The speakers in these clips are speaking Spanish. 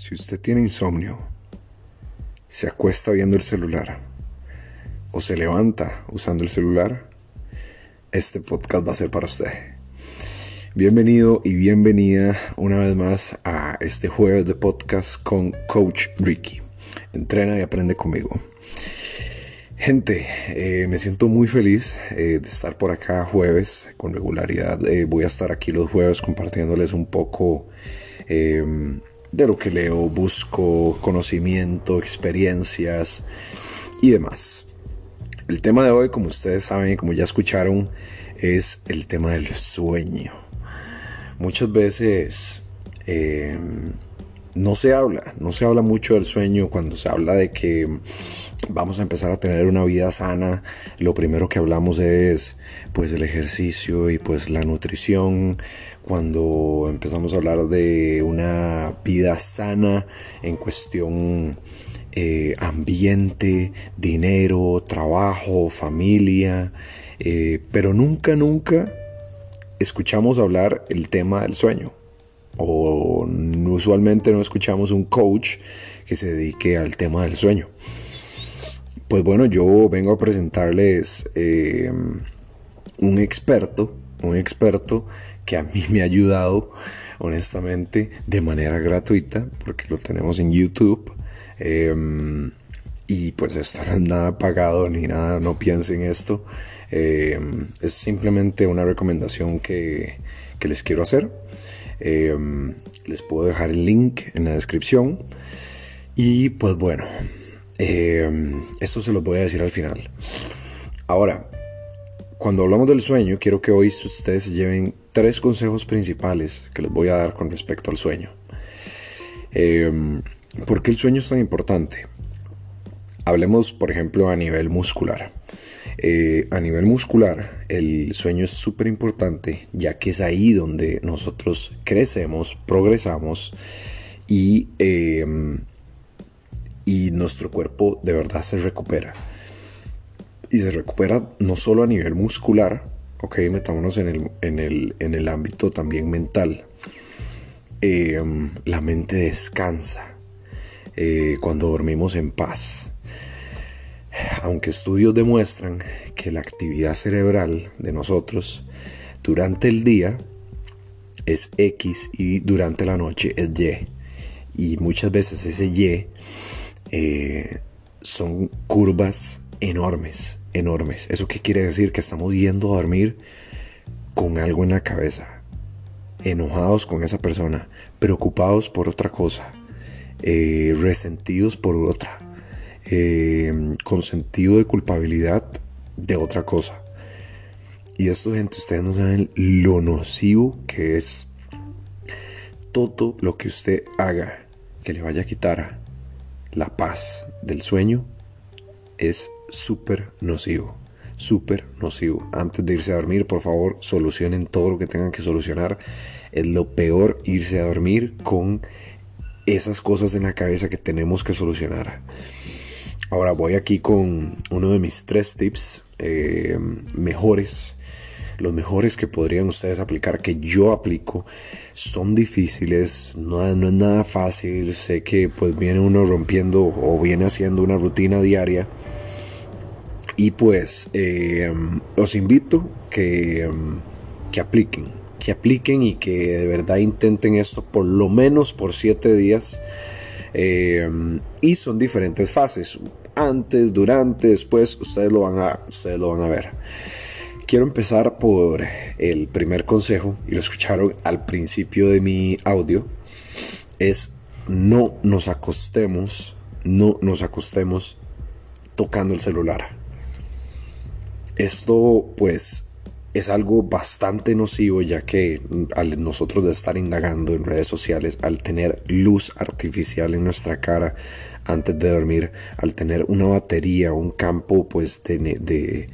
Si usted tiene insomnio, se acuesta viendo el celular o se levanta usando el celular, este podcast va a ser para usted. Bienvenido y bienvenida una vez más a este jueves de podcast con Coach Ricky. Entrena y aprende conmigo. Gente, eh, me siento muy feliz eh, de estar por acá jueves con regularidad. Eh, voy a estar aquí los jueves compartiéndoles un poco de lo que leo, busco conocimiento, experiencias y demás. El tema de hoy, como ustedes saben y como ya escucharon, es el tema del sueño. Muchas veces em, no se habla, no se habla mucho del sueño cuando se habla de que vamos a empezar a tener una vida sana. Lo primero que hablamos es pues el ejercicio y pues la nutrición. Cuando empezamos a hablar de una vida sana en cuestión eh, ambiente, dinero, trabajo, familia, eh, pero nunca, nunca escuchamos hablar el tema del sueño o usualmente no escuchamos un coach que se dedique al tema del sueño. Pues bueno, yo vengo a presentarles eh, un experto, un experto que a mí me ha ayudado honestamente de manera gratuita porque lo tenemos en YouTube. Em, y pues esto no es nada pagado ni nada, no piensen esto. Em, es simplemente una recomendación que, que les quiero hacer. Em, les puedo dejar el link en la descripción. Y pues bueno, em, esto se lo voy a decir al final. Ahora, cuando hablamos del sueño, quiero que hoy ustedes lleven tres consejos principales que les voy a dar con respecto al sueño. ¿Por qué el sueño es tan importante? Hablemos, por ejemplo, a nivel muscular. Eh, a nivel muscular, el sueño es súper importante, ya que es ahí donde nosotros crecemos, progresamos y, em, y nuestro cuerpo de verdad se recupera. Y se recupera no solo a nivel muscular, ok, metámonos en el, en el, en el ámbito también mental. Em, la mente descansa eh, cuando dormimos en paz. Aunque estudios demuestran que la actividad cerebral de nosotros durante el día es X y durante la noche es Y. Y muchas veces ese Y eh, son curvas enormes, enormes. ¿Eso qué quiere decir? Que estamos yendo a dormir con algo en la cabeza, enojados con esa persona, preocupados por otra cosa, eh, resentidos por otra eh, con sentido de culpabilidad de otra cosa. Y esto, gente, ustedes no saben lo nocivo que es todo lo que usted haga que le vaya a quitar la paz del sueño es súper nocivo. Súper nocivo. Antes de irse a dormir, por favor, solucionen todo lo que tengan que solucionar. Es lo peor irse a dormir con esas cosas en la cabeza que tenemos que solucionar. Ahora voy aquí con uno de mis tres tips eh, mejores. Los mejores que podrían ustedes aplicar, que yo aplico, son difíciles, no, es nada fácil. Sé que pues viene uno rompiendo o viene haciendo una rutina diaria. Y pues eh, los invito que, que apliquen, que apliquen y que de verdad intenten esto por lo menos por siete días. Eh, y son diferentes fases antes, durante, después, ustedes lo van a, ustedes lo van a ver. Quiero empezar por el primer consejo, y lo escucharon al principio de mi audio, es no nos acostemos, no nos acostemos tocando el celular. Esto pues es algo bastante nocivo ya que al nosotros de estar indagando en redes sociales, al tener luz artificial en nuestra cara, antes de dormir, al tener una batería, un campo pues de,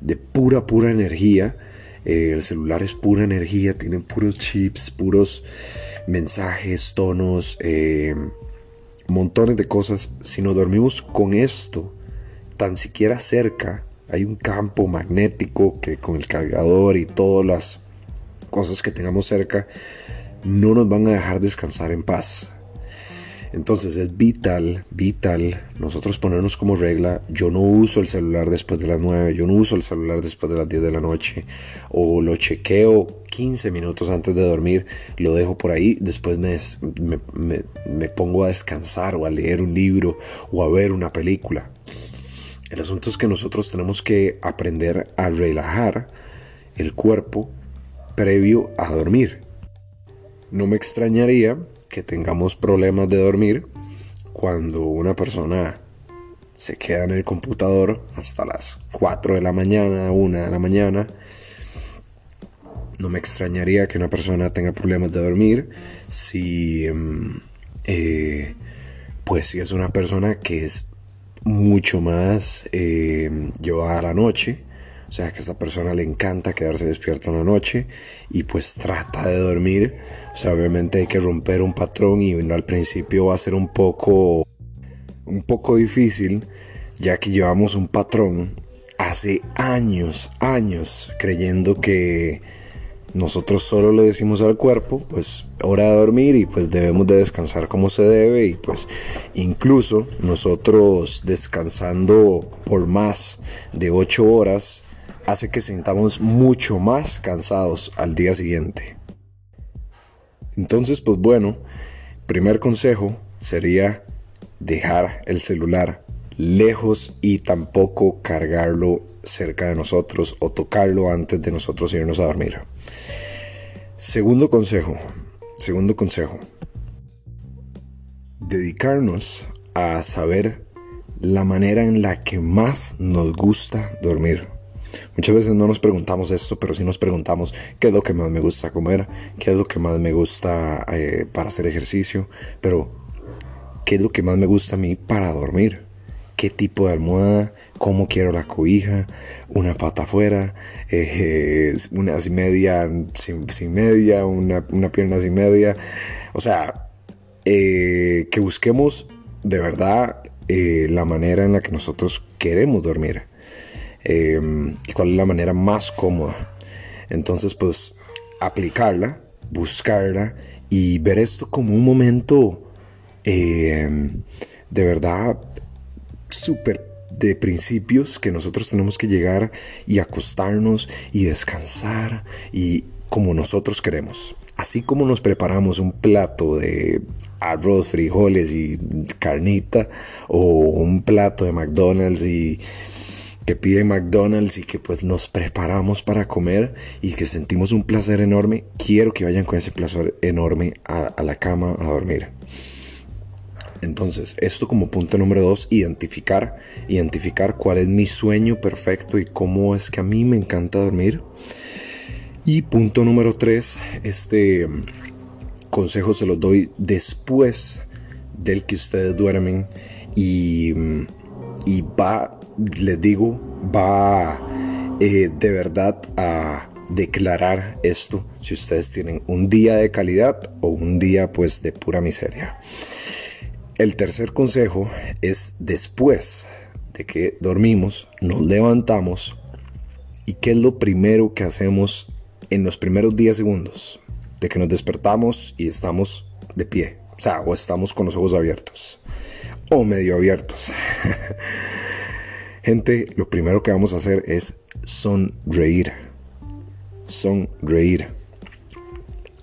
de, pura, pura energía. Eh, el celular es pura energía, tiene puros chips, puros mensajes, tonos, eh, montones de cosas. Si nos dormimos con esto, tan siquiera cerca, hay un campo magnético que con el cargador y todas las cosas que tengamos cerca, no nos van a dejar descansar en paz. Entonces es vital, vital nosotros ponernos como regla, yo no uso el celular después de las 9, yo no uso el celular después de las 10 de la noche, o lo chequeo 15 minutos antes de dormir, lo dejo por ahí, después me, me, me pongo a descansar o a leer un libro o a ver una película. El asunto es que nosotros tenemos que aprender a relajar el cuerpo previo a dormir. No me extrañaría que tengamos problemas de dormir cuando una persona se queda en el computador hasta las 4 de la mañana, 1 de la mañana. No me extrañaría que una persona tenga problemas de dormir si, em, eh, pues si es una persona que es mucho más em, llevada a la noche o sea, que a esta persona le encanta quedarse despierta en la noche y pues trata de dormir. O sea, obviamente hay que romper un patrón y al principio va a ser un poco, un poco difícil, ya que llevamos un patrón hace años, años, creyendo que nosotros solo le decimos al cuerpo, pues hora de dormir y pues debemos de descansar como se debe y pues incluso nosotros descansando por más de 8 horas hace que sintamos mucho más cansados al día siguiente. Entonces, pues bueno, primer consejo sería dejar el celular lejos y tampoco cargarlo cerca de nosotros o tocarlo antes de nosotros irnos a dormir. Segundo consejo, segundo consejo, dedicarnos a saber la manera en la que más nos gusta dormir. Muchas veces no nos preguntamos esto, pero sí nos preguntamos qué es lo que más me gusta comer, qué es lo que más me gusta eh, para hacer ejercicio, pero qué es lo que más me gusta a mí para dormir. ¿Qué tipo de almohada? ¿Cómo quiero la cobija? ¿Una pata afuera? Eh, ¿Una sin media? Sin, media? Una, pierna sin media? O sea, eh, que busquemos de verdad la manera en la que nosotros queremos dormir. Em, y cuál es la manera más cómoda. Entonces, pues, aplicarla, buscarla y ver esto como un momento em, de verdad súper de principios que nosotros tenemos que llegar y acostarnos y descansar y como nosotros queremos. Así como nos preparamos un plato de arroz, frijoles y carnita o un plato de McDonald's y que pide McDonald's y que pues nos preparamos para comer y que sentimos un placer enorme, quiero que vayan con ese placer enorme a, la cama a dormir. Entonces, esto como punto número dos, identificar, identificar cuál es mi sueño perfecto y cómo es que a mí me encanta dormir. Y punto número tres, este consejo se los doy después del que ustedes duermen y, y va les digo, va eh, de verdad a declarar esto si ustedes tienen un día de calidad o un día pues de pura miseria. El tercer consejo es después de que dormimos, nos levantamos y qué es lo primero que hacemos en los primeros 10 segundos de que nos despertamos y estamos de pie, o sea, o estamos con los ojos abiertos o medio abiertos. Gente, lo primero que vamos a hacer es sonreír. Sonreír.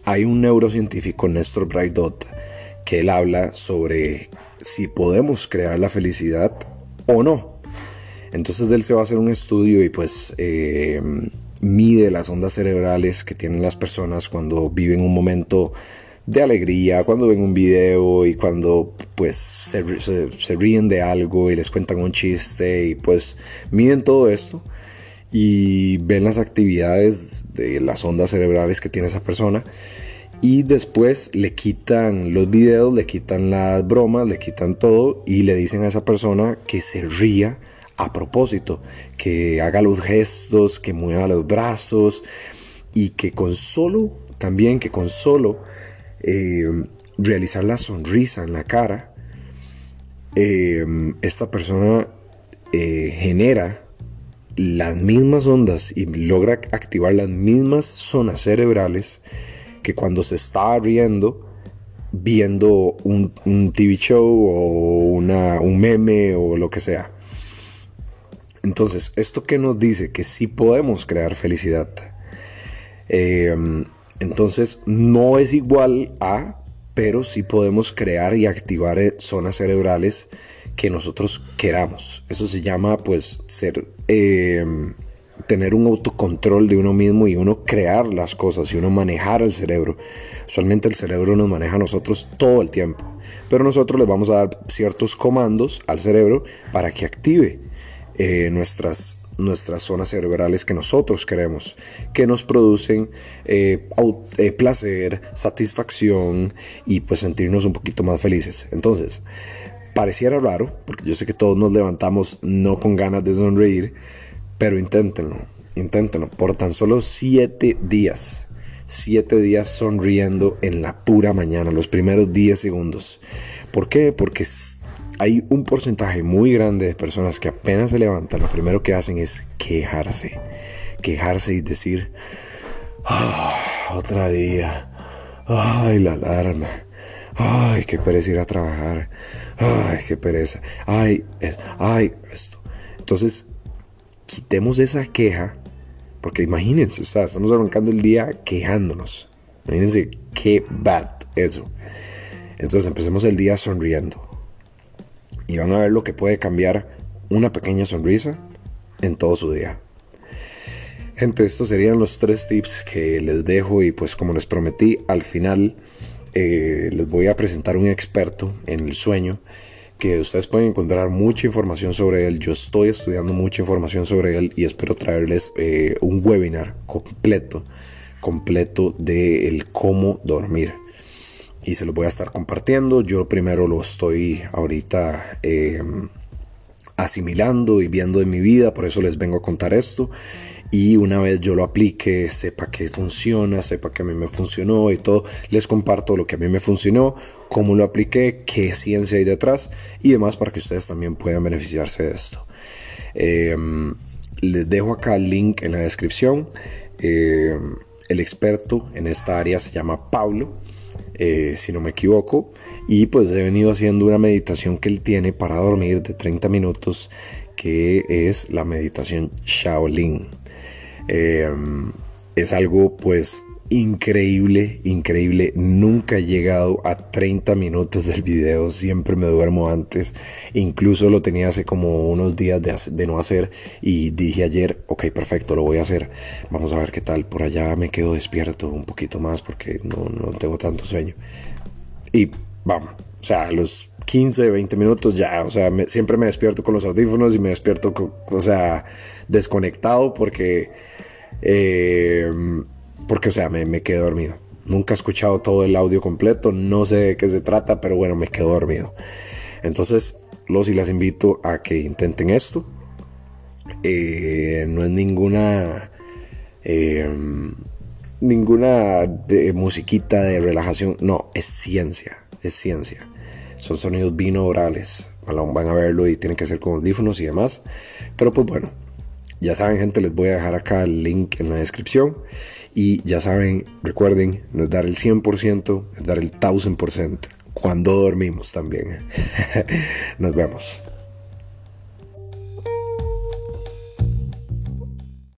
Hay un neurocientífico, Néstor Braidot, que él habla sobre si podemos crear la felicidad o no. Entonces él se va a hacer un estudio y pues eh, mide las ondas cerebrales que tienen las personas cuando viven un momento de alegría, cuando ven un video y cuando pues se, se, ríen de algo y les cuentan un chiste y pues miden todo esto y ven las actividades de las ondas cerebrales que tiene esa persona y después le quitan los videos, le quitan las bromas, le quitan todo y le dicen a esa persona que se ría a propósito, que haga los gestos, que mueva los brazos y que con solo, también que con solo eh, realizar la sonrisa en la cara, eh, esta persona eh, genera las mismas ondas y logra activar las mismas zonas cerebrales que cuando se estaba riendo viendo un, TV show o una, un meme o lo que sea. Entonces, ¿esto qué nos dice? Que sí podemos crear felicidad. Em, entonces, no es igual a, pero sí podemos crear y activar eh, zonas cerebrales que nosotros queramos. Eso se llama, pues, ser, em, tener un autocontrol de uno mismo y uno crear las cosas y uno manejar el cerebro. Usualmente el cerebro nos maneja a nosotros todo el tiempo, pero nosotros le vamos a dar ciertos comandos al cerebro para que active eh, nuestras nuestras zonas cerebrales que nosotros queremos, que nos producen eh, eh, placer, satisfacción y pues sentirnos un poquito más felices. Entonces, pareciera raro, porque yo sé que todos nos levantamos no con ganas de sonreír, pero inténtenlo, inténtenlo por tan solo siete días. Siete días sonriendo en la pura mañana, los primeros 10 segundos. ¿Por qué? Porque hay un porcentaje muy grande de personas que apenas se levantan, lo primero que hacen es quejarse. Quejarse y decir, ah, otra día, ay, la alarma, ay, qué pereza ir a trabajar, ay, qué pereza, ay, ay, esto. Entonces, quitemos esa queja, porque imagínense, estamos arrancando el día quejándonos. Imagínense qué bad eso. Entonces empecemos el día sonriendo. Y van a ver lo que puede cambiar una pequeña sonrisa en todo su día. Gente, estos serían los tres tips que les dejo y pues como les prometí, al final eh, les voy a presentar un experto en el sueño que ustedes pueden encontrar mucha información sobre él. Yo estoy estudiando mucha información sobre él y espero traerles eh, un webinar completo, completo de el cómo dormir. Y se lo voy a estar compartiendo. Yo primero lo estoy ahorita em, asimilando y viendo en mi vida, por eso les vengo a contar esto y una vez yo lo aplique, sepa que funciona, sepa que a mí me funcionó y todo, les comparto lo que a mí me funcionó, cómo lo apliqué, qué ciencia hay detrás y demás para que ustedes también puedan beneficiarse de esto. Em, les dejo acá el link en la descripción. Em, el experto en esta área se llama Pablo, eh, si no me equivoco, y pues he venido haciendo una meditación que él tiene para dormir de 30 minutos, que es la meditación Shaolin. Em, es algo pues increíble, increíble. Nunca he llegado a 30 minutos del video, siempre me duermo antes. Incluso lo tenía hace como unos días de, no hacer y dije ayer, ok, perfecto, lo voy a hacer. Vamos a ver qué tal. Por allá me quedo despierto un poquito más porque no, tengo tanto sueño. Y vamos, o sea, los 15, 20 minutos ya, o sea, siempre me despierto con los audífonos y me despierto, o sea, desconectado porque eh, porque, o sea, me, me quedé dormido. Nunca he escuchado todo el audio completo, no sé de qué se trata, pero bueno, me quedo dormido. Entonces, los y las invito a que intenten esto. Eh, no es ninguna. Eh, ninguna musiquita de relajación. No, es ciencia. Es ciencia. Son sonidos binaurales. Van a verlo y tienen que ser con audífonos y demás. Pero pues bueno, ya saben, gente, les voy a dejar acá el link en la descripción. Y ya saben, recuerden, no es dar el 100%, es dar el 1000% cuando dormimos también. Nos vemos.